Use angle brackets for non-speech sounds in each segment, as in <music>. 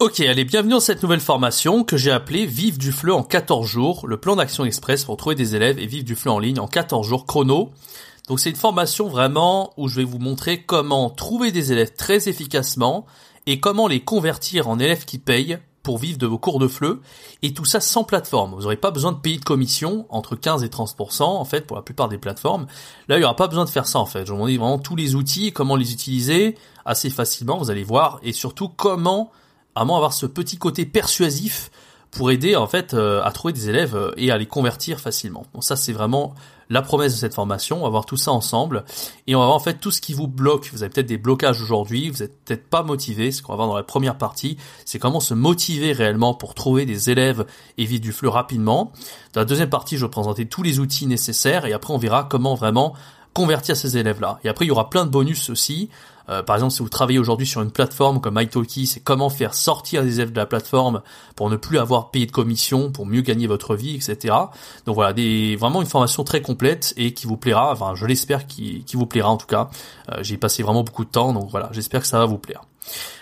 Ok, allez, bienvenue dans cette nouvelle formation que j'ai appelée Vive du FLE en 14 jours, le plan d'action express pour trouver des élèves et vivre du FLE en ligne en 14 jours chrono. Donc c'est une formation vraiment où je vais vous montrer comment trouver des élèves très efficacement et comment les convertir en élèves qui payent pour vivre de vos cours de FLE et tout ça sans plateforme. Vous n'aurez pas besoin de payer de commission entre 15 et 30% en fait pour la plupart des plateformes. Là, il n'y aura pas besoin de faire ça en fait. Je vous montre vraiment tous les outils, comment les utiliser assez facilement, vous allez voir et surtout comment vraiment avoir ce petit côté persuasif pour aider en fait euh, à trouver des élèves euh, et à les convertir facilement. Bon, ça c'est vraiment la promesse de cette formation. On va voir tout ça ensemble et on va voir en fait tout ce qui vous bloque. Vous avez peut-être des blocages aujourd'hui, vous êtes peut-être pas motivé. Ce qu'on va voir dans la première partie, c'est comment se motiver réellement pour trouver des élèves et vivre du flux rapidement. Dans la deuxième partie, je vais présenter tous les outils nécessaires et après on verra comment vraiment convertir ces élèves-là. Et après, il y aura plein de bonus aussi. Euh, par exemple, si vous travaillez aujourd'hui sur une plateforme comme italki, c'est comment faire sortir des élèves de la plateforme pour ne plus avoir payé de commission, pour mieux gagner votre vie, etc. Donc voilà, des, vraiment une formation très complète et qui vous plaira. Enfin, je l'espère qui, qui vous plaira en tout cas. Euh, J'ai passé vraiment beaucoup de temps, donc voilà, j'espère que ça va vous plaire.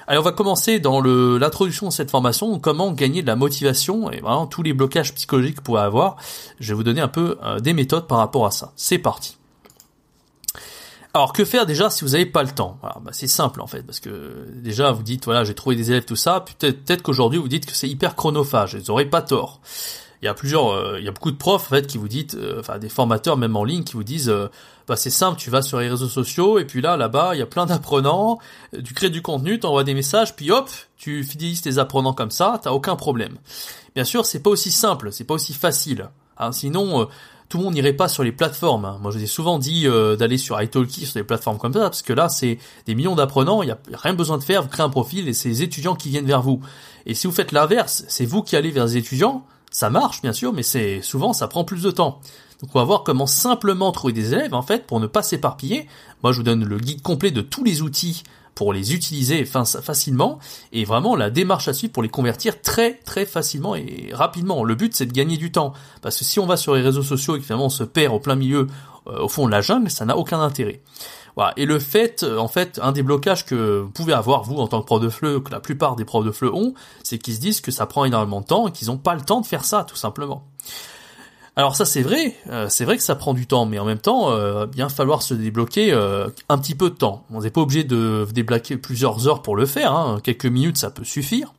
Allez, on va commencer dans l'introduction de cette formation, comment gagner de la motivation et vraiment tous les blocages psychologiques que vous pouvez avoir. Je vais vous donner un peu euh, des méthodes par rapport à ça. C'est parti. Alors que faire déjà si vous n'avez pas le temps? Bah, C'est simple en fait, parce que déjà vous dites voilà j'ai trouvé des élèves tout ça, peut-être peut qu'aujourd'hui vous dites que c'est hyper chronophage, vous n'aurez pas tort. Il y a plusieurs, euh, il y a beaucoup de profs en fait qui vous dites, euh, enfin des formateurs même en ligne qui vous disent, euh, bah c'est simple, tu vas sur les réseaux sociaux et puis là là-bas il y a plein d'apprenants, tu crées du contenu, tu envoies des messages, puis hop, tu fidélises tes apprenants comme ça, t'as aucun problème. Bien sûr c'est pas aussi simple, c'est pas aussi facile. Hein, sinon tout le monde n'irait pas sur les plateformes. Hein. Moi, je vous ai souvent dit euh, d'aller sur italki, sur des plateformes comme ça, parce que là, c'est des millions d'apprenants, il n'y a rien besoin de faire, vous créez un profil et c'est les étudiants qui viennent vers vous. Et si vous faites l'inverse, c'est vous qui allez vers les étudiants, ça marche bien sûr, mais c'est souvent ça prend plus de temps. Donc on va voir comment simplement trouver des élèves en fait pour ne pas s'éparpiller. Moi je vous donne le guide complet de tous les outils pour les utiliser facilement et vraiment la démarche à suivre pour les convertir très très facilement et rapidement. Le but c'est de gagner du temps parce que si on va sur les réseaux sociaux et que finalement on se perd au plein milieu euh, au fond de la jungle, ça n'a aucun intérêt. Voilà. Et le fait, euh, en fait, un des blocages que vous pouvez avoir, vous, en tant que prof de FLE, que la plupart des profs de FLE ont, c'est qu'ils se disent que ça prend énormément de temps et qu'ils n'ont pas le temps de faire ça, tout simplement. Alors ça c'est vrai, euh, c'est vrai que ça prend du temps, mais en même temps, euh, bien falloir se débloquer euh, un petit peu de temps. On n'est pas obligé de débloquer plusieurs heures pour le faire, hein. quelques minutes ça peut suffire.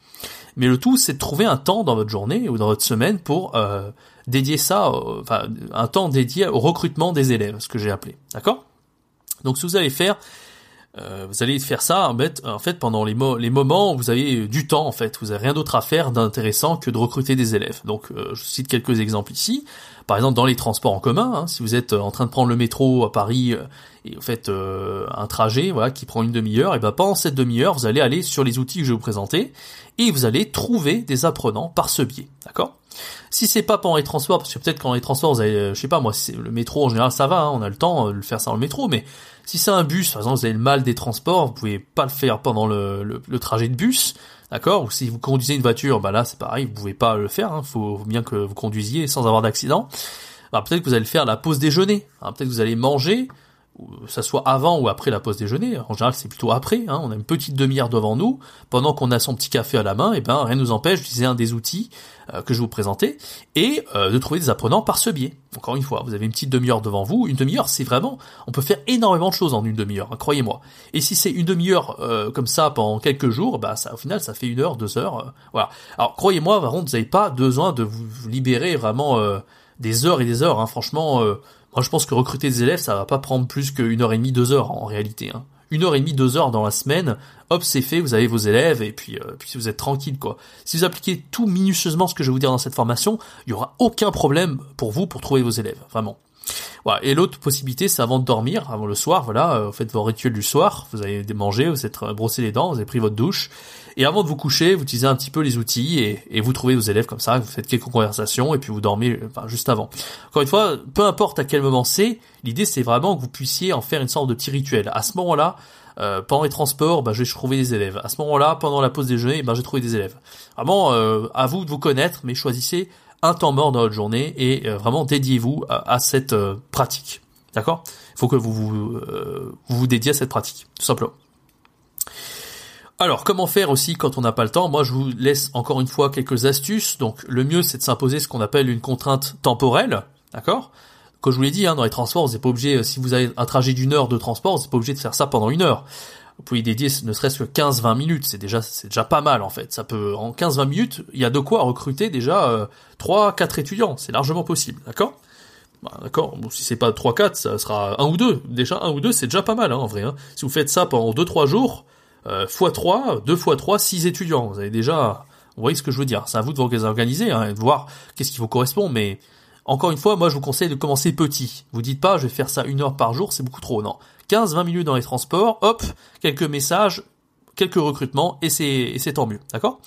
Mais le tout c'est de trouver un temps dans votre journée ou dans votre semaine pour euh, dédier ça, enfin un temps dédié au recrutement des élèves, ce que j'ai appelé, d'accord? Donc que vous allez faire, euh, vous allez faire ça en fait pendant les, moments où vous avez du temps en fait, vous avez rien d'autre à faire d'intéressant que de recruter des élèves. Donc euh, je cite quelques exemples ici. Par exemple dans les transports en commun, hein, si vous êtes en train de prendre le métro à Paris euh, et vous faites un trajet voilà qui prend une demi-heure, et ben pendant cette demi-heure vous allez aller sur les outils que je vais vous présenter et vous allez trouver des apprenants par ce biais, d'accord? Si c'est pas pendant les transports, parce que peut-être quand les transports, vous avez, je sais pas moi, le métro en général ça va, hein, on a le temps de le faire ça dans le métro, mais si c'est un bus, par exemple, vous avez le mal des transports, vous pouvez pas le faire pendant le, le, trajet de bus, d'accord Ou si vous conduisez une voiture, bah là c'est pareil, vous pouvez pas le faire. Il hein. faut bien que vous conduisiez sans avoir d'accident. Alors peut-être que vous allez faire la pause déjeuner. Hein. peut-être que vous allez manger, ça soit avant ou après la pause déjeuner. En général, c'est plutôt après. Hein. On a une petite demi-heure devant nous, pendant qu'on a son petit café à la main. Et ben, rien ne nous empêche d'utiliser un des outils euh, que je vous présenter et euh, de trouver des apprenants par ce biais. Encore une fois, vous avez une petite demi-heure devant vous. Une demi-heure, c'est vraiment, on peut faire énormément de choses en une demi-heure. Hein, croyez-moi. Et si c'est une demi-heure euh, comme ça pendant quelques jours, bah ça, au final, ça fait une heure, deux heures. voilà. Alors, croyez-moi, par contre, vous n'avez pas besoin de vous libérer vraiment des heures et des heures. Hein. Franchement moi, je pense que recruter des élèves, ça va pas prendre plus qu'une heure et demie, deux heures en réalité. Hein. Une heure et demie, deux heures dans la semaine, hop, c'est fait, vous avez vos élèves et puis, euh, puis vous êtes tranquille quoi. Si vous appliquez tout minutieusement ce que je vais vous dire dans cette formation, il y aura aucun problème pour vous pour trouver vos élèves, vraiment. Et l'autre possibilité, c'est avant de dormir, avant le soir, voilà, euh, vous faites vos rituels du soir, vous avez manger, vous êtes euh, brossé les dents, vous avez pris votre douche, et avant de vous coucher, vous utilisez un petit peu les outils et, vous trouvez vos élèves comme ça, vous faites quelques conversations et puis vous dormez enfin, juste avant. Encore une fois, peu importe à quel moment c'est, l'idée c'est vraiment que vous puissiez en faire une sorte de petit rituel. À ce moment-là, euh, pendant les transports, bah, je vais trouver des élèves. À ce moment-là, pendant la pause déjeuner, bah, j'ai trouvé des élèves. Vraiment, euh, à vous de vous connaître, mais choisissez un temps mort dans votre journée et euh, vraiment dédiez-vous à, cette euh, pratique. D'accord? Il faut que vous vous, vous vous dédiez à cette pratique, tout simplement. Alors, comment faire aussi quand on n'a pas le temps? Moi, je vous laisse encore une fois quelques astuces. Donc, le mieux, c'est de s'imposer ce qu'on appelle une contrainte temporelle, d'accord? Comme je vous l'ai dit, hein, dans les transports, vous n'êtes pas obligé, si vous avez un trajet d'une heure de transport, vous n'êtes pas obligé de faire ça pendant une heure. Vous pouvez y dédier ne serait-ce que 15-20 minutes, c'est déjà c'est déjà pas mal en fait. Ça peut en 15-20 minutes, il y a de quoi recruter déjà euh, 3 4 étudiants, c'est largement possible, d'accord? Bah, d'accord, bon, si c'est pas 3-4, ça sera un ou deux. Déjà un ou deux, c'est déjà pas mal hein, en vrai. Hein. Si vous faites ça pendant 2-3 jours, euh, x 3, 2 x 3, 6 étudiants. Vous avez déjà, vous voyez ce que je veux dire. C'est à vous de vous organiser hein, et de voir qu'est-ce qui vous correspond. Mais encore une fois, moi je vous conseille de commencer petit. Vous dites pas, je vais faire ça une heure par jour, c'est beaucoup trop. Non, 15-20 minutes dans les transports, hop, quelques messages, quelques recrutements et c'est tant mieux, d'accord?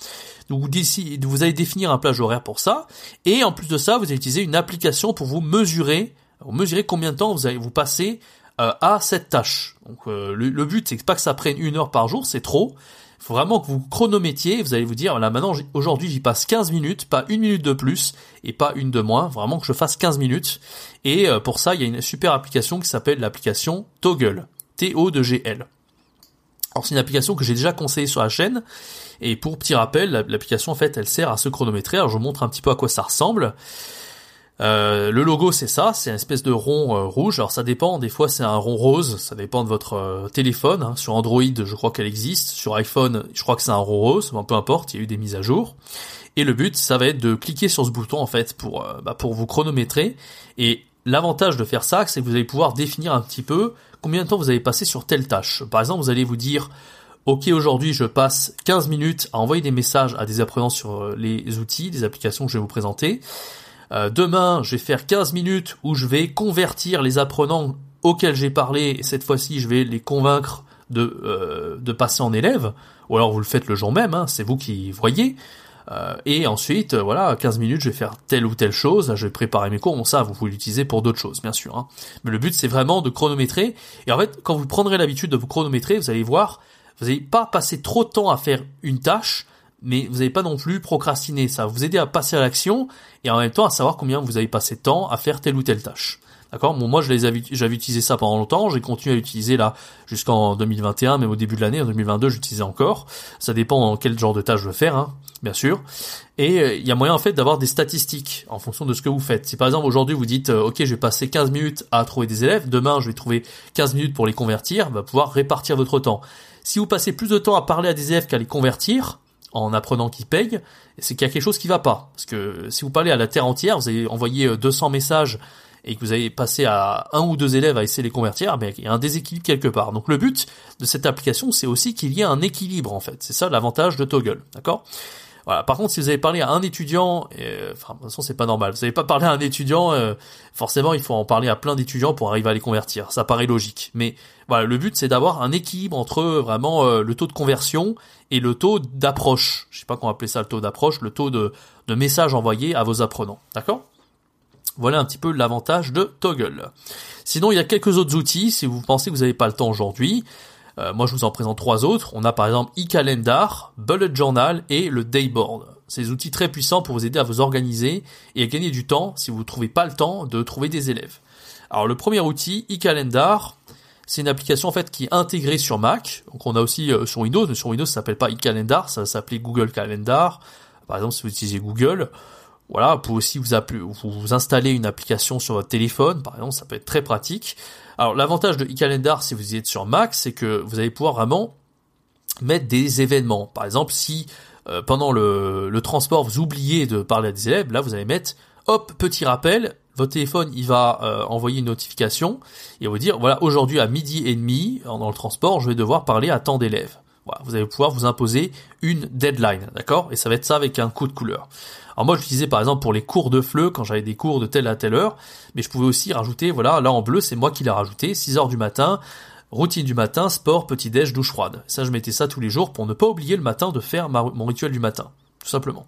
Donc vous, allez définir un plage horaire pour ça et en plus de ça, vous allez utiliser une application pour vous mesurer, vous mesurer combien de temps vous allez vous passer à cette tâche. Donc euh, le, but c'est pas que ça prenne une heure par jour, c'est trop. Il faut vraiment que vous chronométriez, vous allez vous dire, là maintenant, aujourd'hui j'y passe 15 minutes, pas une minute de plus et pas une de moins, vraiment que je fasse 15 minutes. Et euh, pour ça, il y a une super application qui s'appelle l'application Toggle, T-O-G-L. Alors c'est une application que j'ai déjà conseillée sur la chaîne, et pour petit rappel, l'application en fait elle sert à se chronométrer, alors je vous montre un petit peu à quoi ça ressemble. Euh, le logo c'est ça, c'est une espèce de rond euh, rouge. Alors ça dépend, des fois c'est un rond rose, ça dépend de votre euh, téléphone. Hein. Sur Android, je crois qu'elle existe. Sur iPhone, je crois que c'est un rond rose. peu importe, il y a eu des mises à jour. Et le but, ça va être de cliquer sur ce bouton en fait pour bah, pour vous chronométrer. Et l'avantage de faire ça, c'est que vous allez pouvoir définir un petit peu combien de temps vous avez passé sur telle tâche. Par exemple, vous allez vous dire Ok, aujourd'hui, je passe 15 minutes à envoyer des messages à des apprenants sur les outils, des applications que je vais vous présenter. Euh, demain, je vais faire 15 minutes où je vais convertir les apprenants auxquels j'ai parlé, et cette fois-ci, je vais les convaincre de, euh, de passer en élève, ou alors vous le faites le jour même, hein, c'est vous qui voyez. Euh, et ensuite, voilà, 15 minutes, je vais faire telle ou telle chose, je vais préparer mes cours, bon ça, vous pouvez l'utiliser pour d'autres choses, bien sûr. Hein. Mais le but, c'est vraiment de chronométrer, et en fait, quand vous prendrez l'habitude de vous chronométrer, vous allez voir, vous n'allez pas passer trop de temps à faire une tâche, mais vous n'avez pas non plus procrastiner. Ça va vous aider à passer à l'action et en même temps à savoir combien vous avez passé de temps à faire telle ou telle tâche. D'accord? Bon, moi, je les avais, j'avais utilisé ça pendant longtemps. J'ai continué à l'utiliser là jusqu'en 2021, mais au début de l'année, en 2022, j'utilisais encore. Ça dépend en quel genre de tâche je veux faire, hein, bien sûr. Et euh, il y a moyen en fait d'avoir des statistiques en fonction de ce que vous faites. Si par exemple aujourd'hui vous dites, euh, ok, je vais passer 15 minutes à trouver des élèves, demain je vais trouver 15 minutes pour les convertir, va pouvoir répartir votre temps. Si vous passez plus de temps à parler à des élèves qu'à les convertir, en apprenant qu'ils payent, c'est qu'il y a quelque chose qui va pas. Parce que si vous parlez à la terre entière, vous avez envoyé 200 euh, messages et que vous avez passé à un ou deux élèves à essayer de les convertir, ben, il y a un déséquilibre quelque part. Donc le but de cette application, c'est aussi qu'il y ait un équilibre en fait. C'est ça l'avantage de Toggle, d'accord? Voilà. Par contre, si vous avez parlé à un étudiant, euh, enfin, de toute façon, c'est pas normal. Vous n'avez pas parlé à un étudiant, euh, forcément, il faut en parler à plein d'étudiants pour arriver à les convertir. Ça paraît logique. Mais voilà, le but, c'est d'avoir un équilibre entre vraiment euh, le taux de conversion et le taux d'approche. Je sais pas comment appeler ça, le taux d'approche, le taux de, de messages envoyés à vos apprenants. D'accord? Voilà un petit peu l'avantage de Toggle. Sinon, il y a quelques autres outils si vous pensez que vous n'avez pas le temps aujourd'hui. Euh, moi, je vous en présente trois autres. On a par exemple eCalendar, Bullet Journal et le Dayboard. Ces outils très puissants pour vous aider à vous organiser et à gagner du temps si vous ne trouvez pas le temps de trouver des élèves. Alors le premier outil, eCalendar, c'est une application en fait qui est intégrée sur Mac. Donc on a aussi euh, sur Windows, mais sur Windows ça s'appelle pas eCalendar, ça s'appelait Google Calendar. Par exemple, si vous utilisez Google, voilà, vous pouvez aussi vous, vous, installer une application sur votre téléphone, par exemple, ça peut être très pratique. Alors l'avantage de eCalendar si vous y êtes sur Mac, c'est que vous allez pouvoir vraiment mettre des événements. Par exemple, si euh, pendant le, le, transport vous oubliez de parler à des élèves, là vous allez mettre hop petit rappel, votre téléphone il va euh, envoyer une notification et vous dire voilà aujourd'hui à midi et demi dans le transport je vais devoir parler à tant d'élèves. Voilà, vous allez pouvoir vous imposer une deadline, d'accord? Et ça va être ça avec un coup de couleur. Alors moi, j'utilisais par exemple pour les cours de FLE quand j'avais des cours de telle à telle heure, mais je pouvais aussi rajouter, voilà, là en bleu, c'est moi qui l'ai rajouté, 6 heures du matin, routine du matin, sport, petit-déj, douche froide. Ça, je mettais ça tous les jours pour ne pas oublier le matin de faire mon rituel du matin, tout simplement.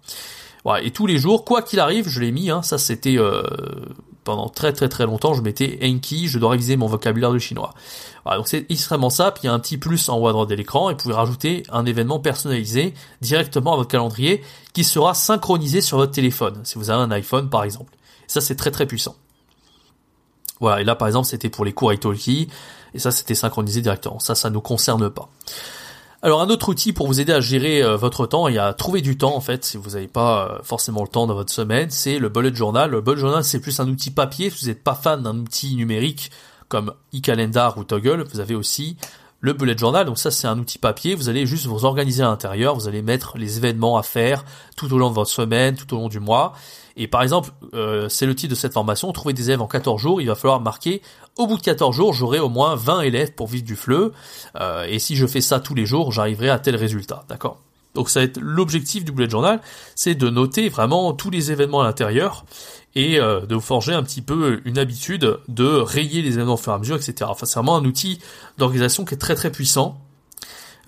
Voilà, et tous les jours, quoi qu'il arrive, je l'ai mis, hein, ça c'était euh, pendant très très très longtemps, je mettais Enki, je dois réviser mon vocabulaire de chinois. Voilà, donc c'est extrêmement simple, il y a un petit plus en haut à droite de l'écran, et vous pouvez rajouter un événement personnalisé directement à votre calendrier qui sera synchronisé sur votre téléphone, si vous avez un iPhone par exemple. ça c'est très très puissant. Voilà, et là par exemple c'était pour les cours Italki, et ça c'était synchronisé directement. Ça, ça ne nous concerne pas. Alors un autre outil pour vous aider à gérer euh, votre temps et à trouver du temps en fait, si vous n'avez pas euh, forcément le temps dans votre semaine, c'est le bullet journal. Le bullet journal c'est plus un outil papier, si vous n'êtes pas fan d'un outil numérique comme eCalendar ou Toggle, vous avez aussi le bullet journal. Donc ça c'est un outil papier, vous allez juste vous organiser à l'intérieur, vous allez mettre les événements à faire tout au long de votre semaine, tout au long du mois. Et par exemple, euh, c'est le titre de cette formation, trouver des élèves en 14 jours, il va falloir marquer au bout de 14 jours, j'aurai au moins 20 élèves pour vivre du fleu. Euh, et si je fais ça tous les jours, j'arriverai à tel résultat. D'accord? Donc ça va être l'objectif du bullet journal, c'est de noter vraiment tous les événements à l'intérieur et euh, de forger un petit peu une habitude de rayer les événements au fur et à mesure, etc. Enfin, c'est vraiment un outil d'organisation qui est très très puissant.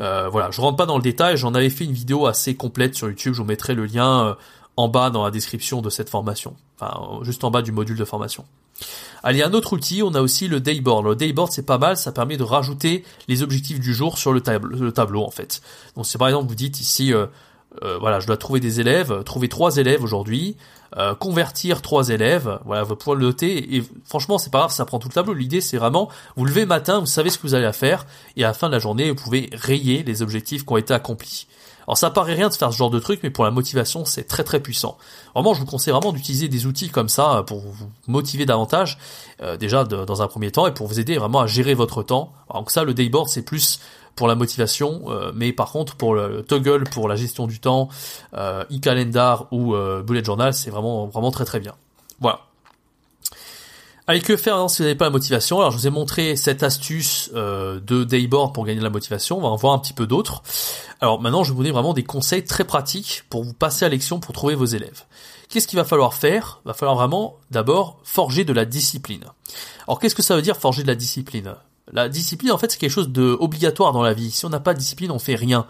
Euh, voilà, je rentre pas dans le détail, j'en avais fait une vidéo assez complète sur YouTube, je vous mettrai le lien en bas dans la description de cette formation, enfin juste en bas du module de formation. Allez, un autre outil, on a aussi le dayboard. Le dayboard, c'est pas mal, ça permet de rajouter les objectifs du jour sur le, le tableau, en fait. Donc, c'est par exemple, vous dites ici, euh, euh, voilà, je dois trouver des élèves, trouver trois élèves aujourd'hui, euh, convertir trois élèves, voilà, vous pouvez le noter, et franchement, c'est pas grave, ça prend tout le tableau. L'idée, c'est vraiment, vous levez matin, vous savez ce que vous allez faire, et à la fin de la journée, vous pouvez rayer les objectifs qui ont été accomplis. Alors ça paraît rien de faire ce genre de truc, mais pour la motivation, c'est très très puissant. Vraiment, je vous conseille vraiment d'utiliser des outils comme ça pour vous motiver davantage, euh, déjà dans un premier temps, et pour vous aider vraiment à gérer votre temps. donc ça, le dayboard, c'est plus pour la motivation, euh, mais par contre pour le, toggle, pour la gestion du temps, euh, e-calendar ou euh, bullet journal, c'est vraiment vraiment très très bien. Voilà. Allez, que faire si vous n'avez pas la motivation? Alors, je vous ai montré cette astuce euh, de Dayboard pour gagner de la motivation. On va en voir un petit peu d'autres. Alors, maintenant, je vais vous donner vraiment des conseils très pratiques pour vous passer à l'action pour trouver vos élèves. Qu'est-ce qu'il va falloir faire? Il va falloir vraiment, d'abord, forger de la discipline. Alors, qu'est-ce que ça veut dire, forger de la discipline? La discipline, en fait, c'est quelque chose de obligatoire dans la vie. Si on n'a pas de discipline, on fait rien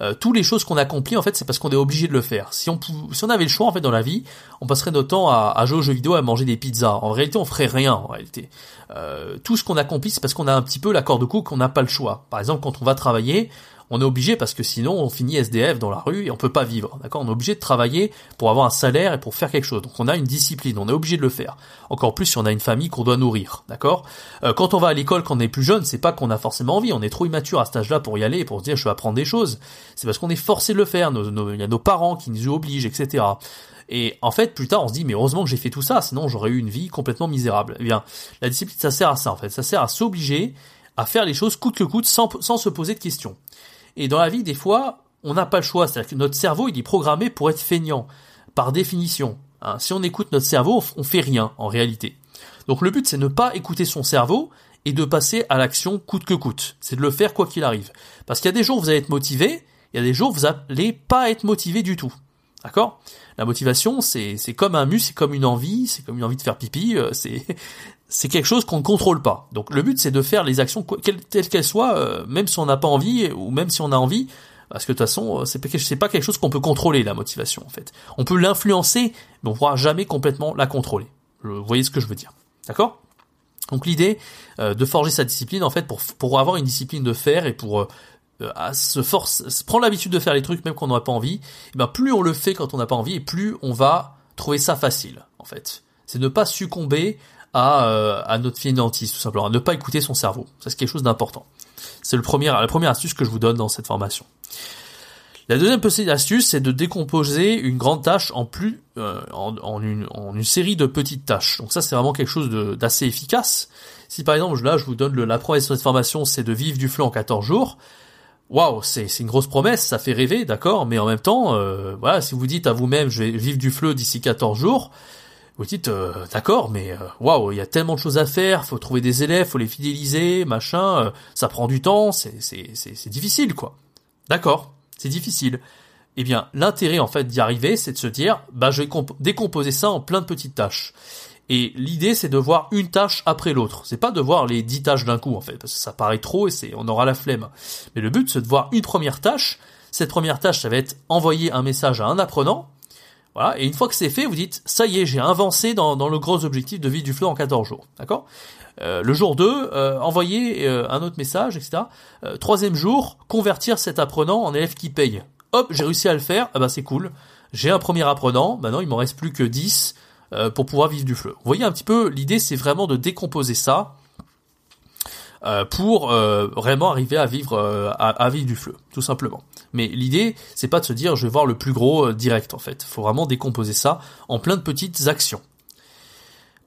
euh, toutes les choses qu'on accomplit en fait c'est parce qu'on est obligé de le faire. Si on si on avait le choix en fait dans la vie, on passerait notre temps à, à jouer aux jeux vidéo, à manger des pizzas. En réalité, on ferait rien en réalité. Euh, tout ce qu'on accomplit, c'est parce qu'on a un petit peu l'accord de coup qu'on n'a pas le choix. Par exemple, quand on va travailler, on est obligé parce que sinon on finit SDF dans la rue et on peut pas vivre. D'accord? On est obligé de travailler pour avoir un salaire et pour faire quelque chose. Donc on a une discipline, on est obligé de le faire. Encore plus si on a une famille qu'on doit nourrir. D'accord? Euh, Quand on va à l'école quand on est plus jeune, c'est pas qu'on a forcément envie, on est trop immature à cet âge-là pour y aller et pour se dire je vais apprendre des choses. C'est parce qu'on est forcé de le faire. Il y a nos parents qui nous obligent, etc. Et en fait, plus tard, on se dit, mais heureusement que j'ai fait tout ça, sinon j'aurais eu une vie complètement misérable. Eh bien, la discipline, ça sert à ça, en fait. Ça sert à s'obliger à faire les choses coûte que coûte sans, sans se poser de questions. Et dans la vie, des fois, on n'a pas le choix. C'est-à-dire que notre cerveau, il est programmé pour être feignant, par définition. Hein. si on écoute notre cerveau, on fait rien, en réalité. Donc le but, c'est ne pas écouter son cerveau et de passer à l'action coûte que coûte. C'est de le faire quoi qu'il arrive. Parce qu'il y a des jours où vous allez être motivé, il y a des jours où vous allez pas être motivé du tout. D'accord? La motivation, c'est comme un muscle, c'est comme une envie, c'est comme une envie de faire pipi, euh, c'est c'est quelque chose qu'on ne contrôle pas. Donc le but c'est de faire les actions telles qu'elles soient, euh, même si on n'a pas envie ou même si on a envie, parce que de toute façon euh, c'est pas quelque chose qu'on peut contrôler la motivation en fait. On peut l'influencer, mais on pourra jamais complètement la contrôler. Vous voyez ce que je veux dire, d'accord? Donc l'idée euh, de forger sa discipline en fait pour pour avoir une discipline de faire et pour se force, prendre l'habitude de faire les trucs même quand on n'a pas envie, et eh ben plus on le fait quand on n'a pas envie et plus on va trouver ça facile en fait. C'est ne pas succomber à, euh, à notre finantis, tout simplement, à ne pas écouter son cerveau. Ça, c'est quelque chose d'important. C'est le premier, la première astuce que je vous donne dans cette formation. La deuxième petite astuce, c'est de décomposer une grande tâche en plus, euh, en, une, en, une, série de petites tâches. Donc ça, c'est vraiment quelque chose d'assez efficace. Si par exemple, là, je vous donne le, la promesse de cette formation, c'est de vivre du flux en 14 jours. Waouh, c'est une grosse promesse, ça fait rêver, d'accord, mais en même temps, euh, voilà, si vous dites à vous-même, je vais vivre du fleu d'ici 14 jours, vous dites euh, d'accord, mais euh, waouh, il y a tellement de choses à faire, faut trouver des élèves, faut les fidéliser, machin, euh, ça prend du temps, c'est c'est c'est difficile quoi. D'accord, c'est difficile. Eh bien, l'intérêt en fait d'y arriver, c'est de se dire, bah je vais décomposer ça en plein de petites tâches. Et l'idée, c'est de voir une tâche après l'autre. C'est pas de voir les dix tâches d'un coup en fait, parce que ça paraît trop et c'est on aura la flemme. Mais le but, c'est de voir une première tâche. Cette première tâche, ça va être envoyer un message à un apprenant voilà, et une fois que c'est fait, vous dites, ça y est, j'ai avancé dans, le gros objectif de vie du flot en 14 jours. D'accord? Euh, Le jour 2, euh, envoyer euh, un autre message, etc. Troisième jour, convertir cet apprenant en élève qui paye. Hop, j'ai réussi à le faire, ah bah c'est cool. J'ai un premier apprenant, maintenant il m'en reste plus que 10 pour pouvoir vivre du fleu. Vous voyez un petit peu, l'idée c'est vraiment de décomposer ça euh, pour euh, vraiment arriver à vivre à, vivre du fleu, tout simplement. Mais l'idée, c'est pas de se dire je vais voir le plus gros direct en fait. Faut vraiment décomposer ça en plein de petites actions.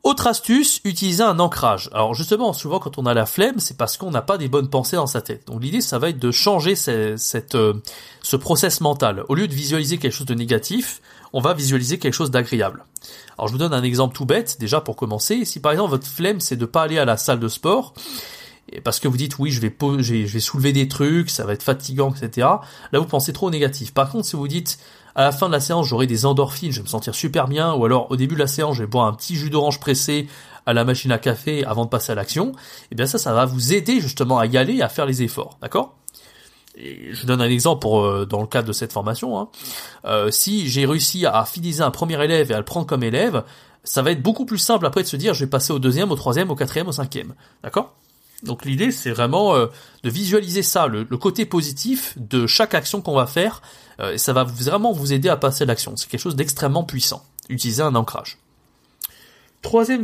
Autre astuce, utiliser un ancrage. Alors justement, souvent quand on a la flemme, c'est parce qu'on n'a pas des bonnes pensées dans sa tête. Donc l'idée, ça va être de changer cette, ce process mental. Au lieu de visualiser quelque chose de négatif, on va visualiser quelque chose d'agréable. Alors je vous donne un exemple tout bête, déjà pour commencer. Si par exemple votre flemme c'est de pas aller à la salle de sport, parce que vous dites oui je vais, je vais soulever des trucs, ça va être fatigant, etc. Là vous pensez trop négatif. Par contre si vous dites à la fin de la séance j'aurai des endorphines, je vais me sentir super bien, ou alors au début de la séance je vais boire un petit jus d'orange pressé à la machine à café avant de passer à l'action, et eh bien ça ça va vous aider justement à y aller et à faire les efforts, d'accord? Je donne un exemple pour, euh, dans le cadre de cette formation. Hein. Euh, si j'ai réussi à fidéliser un premier élève et à le prendre comme élève, ça va être beaucoup plus simple après de se dire je vais passer au deuxième, au troisième, au quatrième, au cinquième. D'accord? Donc l'idée c'est vraiment euh, de visualiser ça, le, côté positif de chaque action qu'on va faire. et ça va vraiment vous aider à passer l'action. C'est quelque chose d'extrêmement puissant. Utiliser un ancrage. Troisième,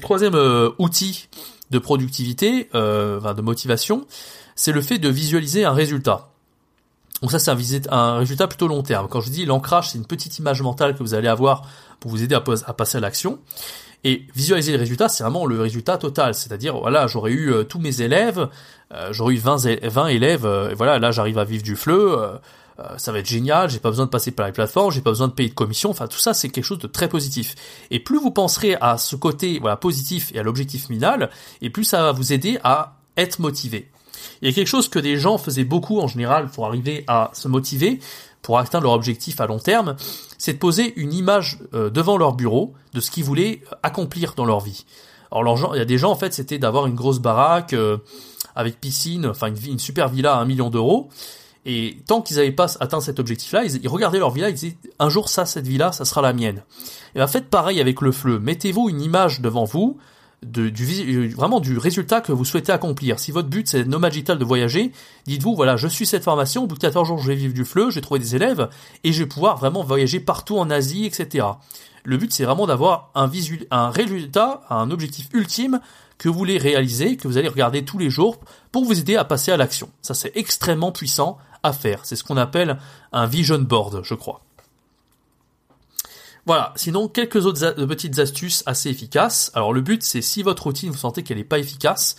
troisième outil de productivité, de motivation, c'est le fait de visualiser un résultat. Donc ça, c'est un, un, résultat plutôt long terme. Quand je dis l'ancrage, c'est une petite image mentale que vous allez avoir pour vous aider à, passer à l'action. Et visualiser le résultat, c'est vraiment le résultat total. C'est-à-dire, voilà, j'aurais eu euh, tous mes élèves, euh, j'aurais eu 20, 20 élèves, euh, et voilà, là j'arrive à vivre du fleu, ça va être génial, j'ai pas besoin de passer par les plateformes, j'ai pas besoin de payer de commission, enfin tout ça c'est quelque chose de très positif. Et plus vous penserez à ce côté voilà positif et à l'objectif final, et plus ça va vous aider à être motivé. Il y a quelque chose que des gens faisaient beaucoup en général pour arriver à se motiver, pour atteindre leur objectif à long terme, c'est de poser une image euh, devant leur bureau de ce qu'ils voulaient accomplir dans leur vie. Alors il y a des gens en fait c'était d'avoir une grosse baraque euh, avec piscine, enfin une, une, super villa à un million d'euros. Et tant qu'ils n'avaient pas atteint cet objectif-là, ils, ils, regardaient leur villa, ils disaient un jour ça, cette villa, ça sera la mienne. Et bien faites pareil avec le fleu. Mettez-vous une image devant vous du, vraiment du résultat que vous souhaitez accomplir. Si votre but c'est nomade digital de voyager, dites-vous voilà, je suis cette formation, au bout de 14 jours je vais vivre du fleu, j'ai trouvé des élèves et je vais pouvoir vraiment voyager partout en Asie, etc. Le but c'est vraiment d'avoir un, un résultat, un objectif ultime que vous voulez réaliser, que vous allez regarder tous les jours pour vous aider à passer à l'action. Ça c'est extrêmement puissant à faire. C'est ce qu'on appelle un vision board, je crois. Voilà, sinon quelques autres petites astuces assez efficaces. Alors le but c'est si votre routine vous sentez qu'elle n'est pas efficace,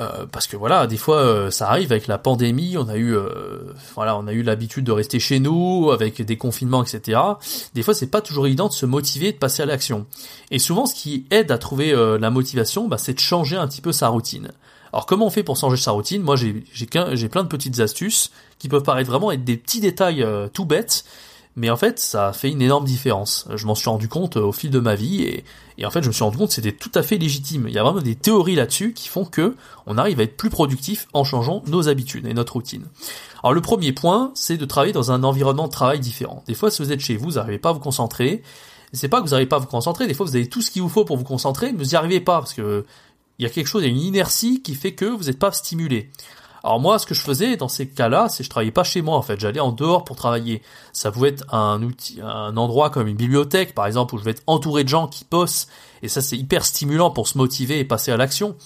euh, parce que voilà, des fois euh, ça arrive avec la pandémie, on a eu euh, voilà, on a eu l'habitude de rester chez nous avec des confinements, etc. Des fois c'est pas toujours évident de se motiver, de passer à l'action. Et souvent ce qui aide à trouver la motivation, bah, c'est de changer un petit peu sa routine. Alors comment on fait pour changer sa routine? Moi j'ai j'ai plein de petites astuces qui peuvent paraître vraiment être des petits détails tout bêtes mais en fait, ça fait une énorme différence. Je m'en suis rendu compte euh, au fil de ma vie et, et en fait, je me suis rendu compte que c'était tout à fait légitime. Il y a vraiment des théories là-dessus qui font que on arrive à être plus productif en changeant nos habitudes et notre routine. Alors le premier point, c'est de travailler dans un environnement de travail différent. Des fois, si vous êtes chez vous, vous n'arrivez pas à vous concentrer. C'est pas que vous n'arrivez pas à vous concentrer, des fois vous avez tout ce qu'il vous faut pour vous concentrer, mais vous n'y arrivez pas parce que il y a quelque chose, il y a une inertie qui fait que vous n'êtes pas stimulé. Alors moi, ce que je faisais dans ces cas-là, c'est que je travaillais pas chez moi en fait. J'allais en dehors pour travailler. Ça pouvait être un outil, un endroit comme une bibliothèque par exemple où je vais être entouré de gens qui bossent et ça c'est hyper stimulant pour se motiver et passer à l'action.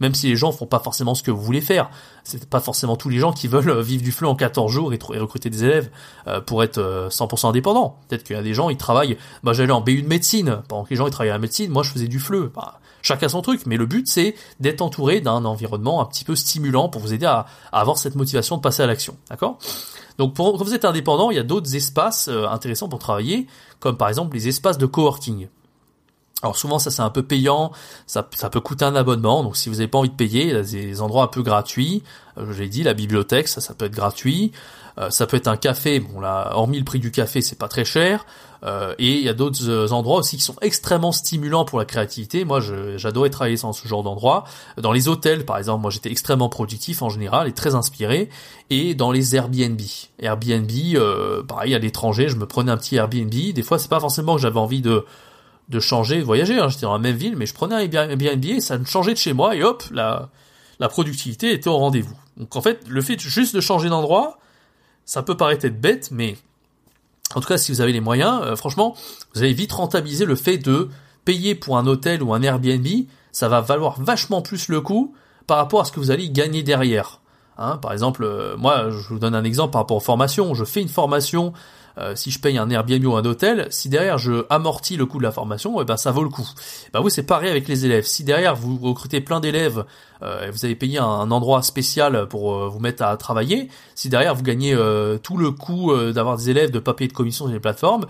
Même si les gens font pas forcément ce que vous voulez faire, c'est pas forcément tous les gens qui veulent <laughs> vivre du fleu en 14 jours et, recruter des élèves euh, pour être 100% euh, indépendant. Peut-être qu'il y a des gens, ils travaillent. Bah j'allais en BU de médecine pendant que les gens ils travaillaient à la médecine. Moi je faisais du fleu. Bah, Chacun son truc, mais le but c'est d'être entouré d'un environnement un petit peu stimulant pour vous aider à, avoir cette motivation de passer à l'action, d'accord? Donc pour, quand vous êtes indépendant, il y a d'autres espaces euh, intéressants pour travailler, comme par exemple les espaces de coworking. Alors souvent ça c'est un peu payant, ça, ça, peut coûter un abonnement, donc si vous n'avez pas envie de payer, il y a des endroits un peu gratuits, euh, je l'ai dit, la bibliothèque, ça, ça peut être gratuit, euh, ça peut être un café, bon là, hormis le prix du café, c'est pas très cher, euh, et il y a d'autres euh, endroits aussi qui sont extrêmement stimulants pour la créativité. Moi, j'adorais travailler dans ce genre d'endroit. Dans les hôtels, par exemple, moi j'étais extrêmement productif en général et très inspiré. Et dans les Airbnb, Airbnb, euh, pareil à l'étranger, je me prenais un petit Airbnb. Des fois, c'est pas forcément que j'avais envie de de changer, de voyager. Hein. J'étais dans la même ville, mais je prenais un Airbnb et ça me changeait de chez moi et hop, la la productivité était au rendez-vous. Donc en fait, le fait juste de changer d'endroit, ça peut paraître être bête, mais en tout cas, si vous avez les moyens, euh, franchement, vous allez vite rentabiliser le fait de payer pour un hôtel ou un Airbnb. Ça va valoir vachement plus le coup par rapport à ce que vous allez gagner derrière. Hein, par exemple, euh, moi, je vous donne un exemple par rapport aux formations. Je fais une formation euh, si je paye un Airbnb ou un hôtel, si derrière je amortis le coût de la formation, eh ben ça vaut le coup. Ben oui, c'est pareil avec les élèves. Si derrière vous recrutez plein d'élèves, euh, et vous avez payé un, endroit spécial pour euh, vous mettre à travailler, si derrière vous gagnez tout le coût d'avoir des élèves, de pas payer de commission sur les plateformes,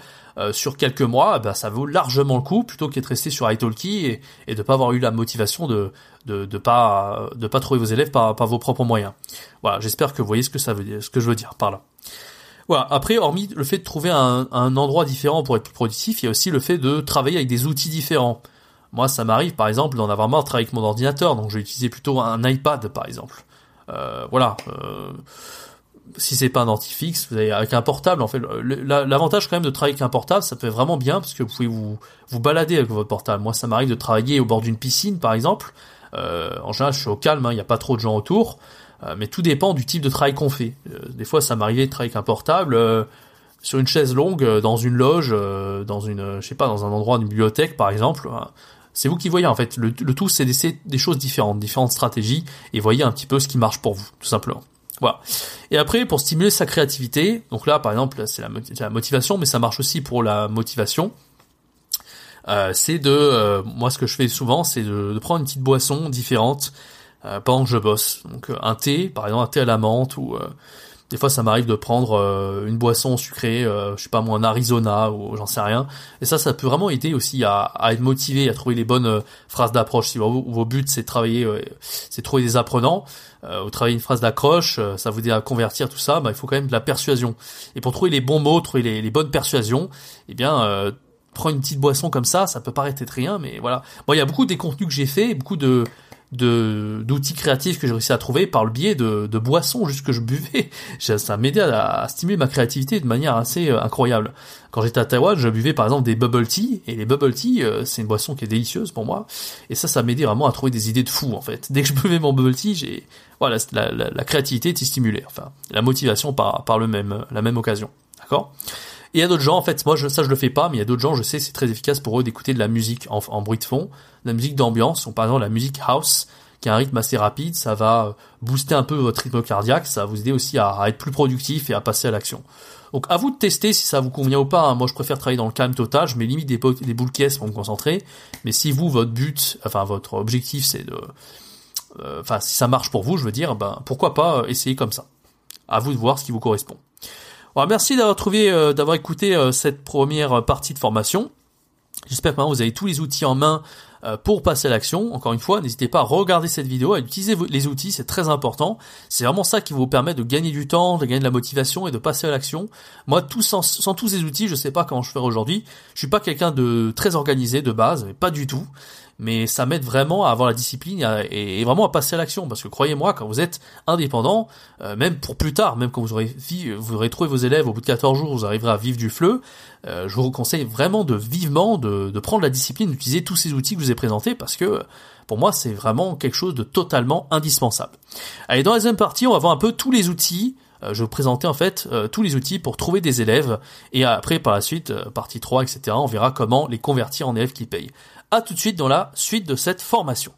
sur quelques mois, ben ça vaut largement le coup plutôt qu'être resté sur italki et, et de pas avoir eu la motivation de de, de pas de pas trouver vos élèves par, par vos propres moyens. Voilà, j'espère que vous voyez ce que ça veut dire, ce que je veux dire par là. Après, hormis le fait de trouver un, endroit différent pour être plus productif, il y a aussi le fait de travailler avec des outils différents. Moi, ça m'arrive, par exemple, d'en avoir marre de travailler avec mon ordinateur, donc je vais utiliser plutôt un iPad, par exemple. Euh, voilà. Euh, si c'est pas un anti-fixe, vous avez avec un portable, en fait, l'avantage quand même de travailler avec un portable, ça fait vraiment bien parce que vous pouvez vous vous balader avec votre portable. Moi, ça m'arrive de travailler au bord d'une piscine, par exemple. Euh, en général, je suis au calme, hein, il n'y a pas trop de gens autour. Euh, mais tout dépend du type de travail qu'on fait. Euh, des fois, ça m'arrivait de travailler avec un portable euh, sur une chaise longue, dans une loge, dans une, je sais pas, dans un endroit d'une bibliothèque, par exemple. Hein. C'est vous qui voyez en fait. Le, tout, c'est des, des, choses différentes, différentes stratégies, et voyez un petit peu ce qui marche pour vous, tout simplement. Voilà. Et après, pour stimuler sa créativité, donc là, par exemple, c'est la, la, motivation, mais ça marche aussi pour la motivation. Euh, c'est de, moi, ce que je fais souvent, c'est de, de, prendre une petite boisson différente euh, pendant que je bosse. Donc euh, un thé, par exemple un thé à la menthe ou euh, des fois ça m'arrive de prendre une boisson sucrée, je sais pas moi un Arizona ou j'en sais rien. Et ça, ça peut vraiment aider aussi à, à être motivé, à trouver les bonnes phrases d'approche. Si vos, vos buts c'est de travailler, c'est trouver des apprenants, ou travailler une phrase d'accroche, ça vous dit à convertir tout ça, bah, il faut quand même de la persuasion. Et pour trouver les bons mots, trouver les, les bonnes persuasions, eh bien prendre une petite boisson comme ça, ça peut paraître être rien, mais voilà. Bon, il y a beaucoup des contenus que j'ai fait, beaucoup de de d'outils créatifs que j'ai réussi à trouver par le biais de, de boissons juste que je buvais. <laughs> Ça m'aidait à, à, stimuler ma créativité de manière assez euh, incroyable. Quand j'étais à Taïwan, je buvais par exemple des bubble tea et les bubble tea, euh, c'est une boisson qui est délicieuse pour moi. Et ça, ça m'aidait vraiment à trouver des idées de fou en fait. <laughs> Dès que je buvais mon bubble tea, j'ai voilà, la, la, la, créativité était stimulée. Enfin, la motivation par par le même la même occasion. D'accord? Et il y a d'autres gens, en fait, moi je, ça je le fais pas, mais il y a d'autres gens, je sais, c'est très efficace pour eux d'écouter de la musique en, bruit de fond, de la musique d'ambiance, par exemple la musique house, qui a un rythme assez rapide, ça va booster un peu votre rythme cardiaque, ça va vous aider aussi à, être plus productif et à passer à l'action. Donc à vous de tester si ça vous convient ou pas. Hein. Moi je préfère travailler dans le calme total, je mets limite des, des boules caisses pour me concentrer. Mais si vous, votre but, enfin votre objectif c'est de... Euh, enfin si ça marche pour vous, je veux dire, ben pourquoi pas essayer comme ça. À vous de voir ce qui vous correspond merci d'avoir trouvé, euh, d'avoir écouté euh, cette première partie de formation. J'espère que maintenant vous avez tous les outils en main euh, pour passer à l'action. Encore une fois, n'hésitez pas à regarder cette vidéo, à utiliser les outils, c'est très important. C'est vraiment ça qui vous permet de gagner du temps, de gagner de la motivation et de passer à l'action. Moi, tout sans, tous ces outils, je sais pas comment je ferai aujourd'hui. Je suis pas quelqu'un de très organisé de base, mais pas du tout mais ça m'aide vraiment à avoir la discipline et, vraiment à passer à l'action. Parce que croyez-moi quand vous êtes indépendant euh, même pour plus tard même quand vous aurez trouvé vos élèves au bout de 14 jours vous arriverez à vivre du fleu euh, je vous conseille vraiment de vivement de, prendre la discipline d'utiliser tous ces outils que je vous ai présentés parce que pour moi c'est vraiment quelque chose de totalement indispensable. Allez dans la deuxième partie on va voir un peu tous les outils. Euh, je vais vous présenter en fait tous les outils pour trouver des élèves. Et après par la suite partie 3 etc on verra comment les convertir en élèves qui payent. À tout de suite dans la suite de cette formation.